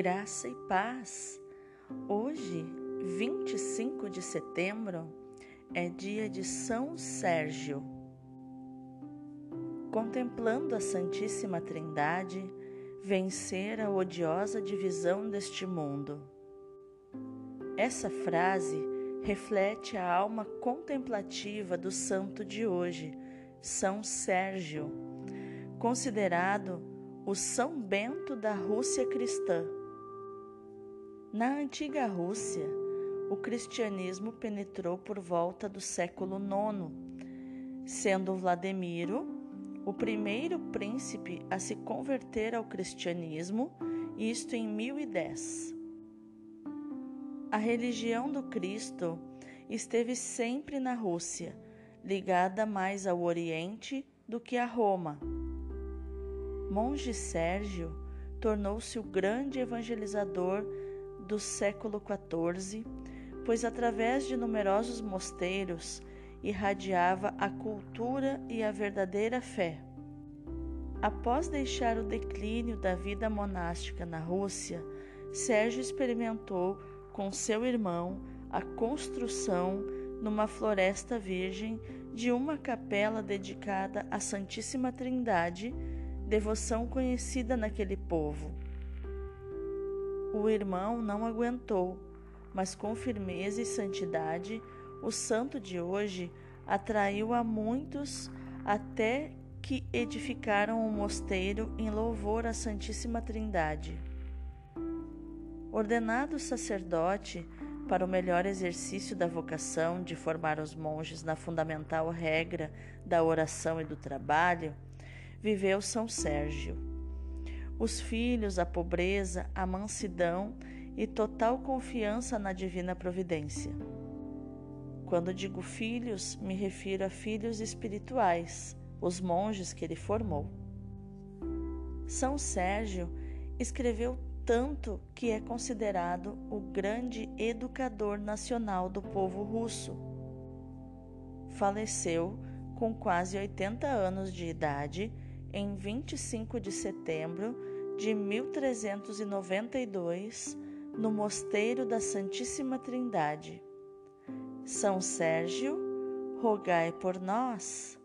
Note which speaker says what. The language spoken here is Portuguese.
Speaker 1: Graça e paz. Hoje, 25 de setembro, é dia de São Sérgio. Contemplando a Santíssima Trindade, vencer a odiosa divisão deste mundo. Essa frase reflete a alma contemplativa do santo de hoje, São Sérgio, considerado o São Bento da Rússia cristã. Na antiga Rússia, o cristianismo penetrou por volta do século IX, sendo Vladimiro o primeiro príncipe a se converter ao cristianismo, isto em 1010. A religião do Cristo esteve sempre na Rússia, ligada mais ao Oriente do que a Roma. Monge Sérgio tornou-se o grande evangelizador do século XIV, pois através de numerosos mosteiros irradiava a cultura e a verdadeira fé. Após deixar o declínio da vida monástica na Rússia, Sérgio experimentou com seu irmão a construção numa floresta virgem de uma capela dedicada à Santíssima Trindade, devoção conhecida naquele povo. O irmão não aguentou, mas com firmeza e santidade, o santo de hoje atraiu a muitos até que edificaram um mosteiro em louvor à Santíssima Trindade. Ordenado sacerdote para o melhor exercício da vocação de formar os monges na fundamental regra da oração e do trabalho, viveu São Sérgio. Os filhos, a pobreza, a mansidão e total confiança na divina providência. Quando digo filhos, me refiro a filhos espirituais, os monges que ele formou. São Sérgio escreveu tanto que é considerado o grande educador nacional do povo russo. Faleceu com quase 80 anos de idade em 25 de setembro de 1392 no Mosteiro da Santíssima Trindade. São Sérgio, rogai por nós.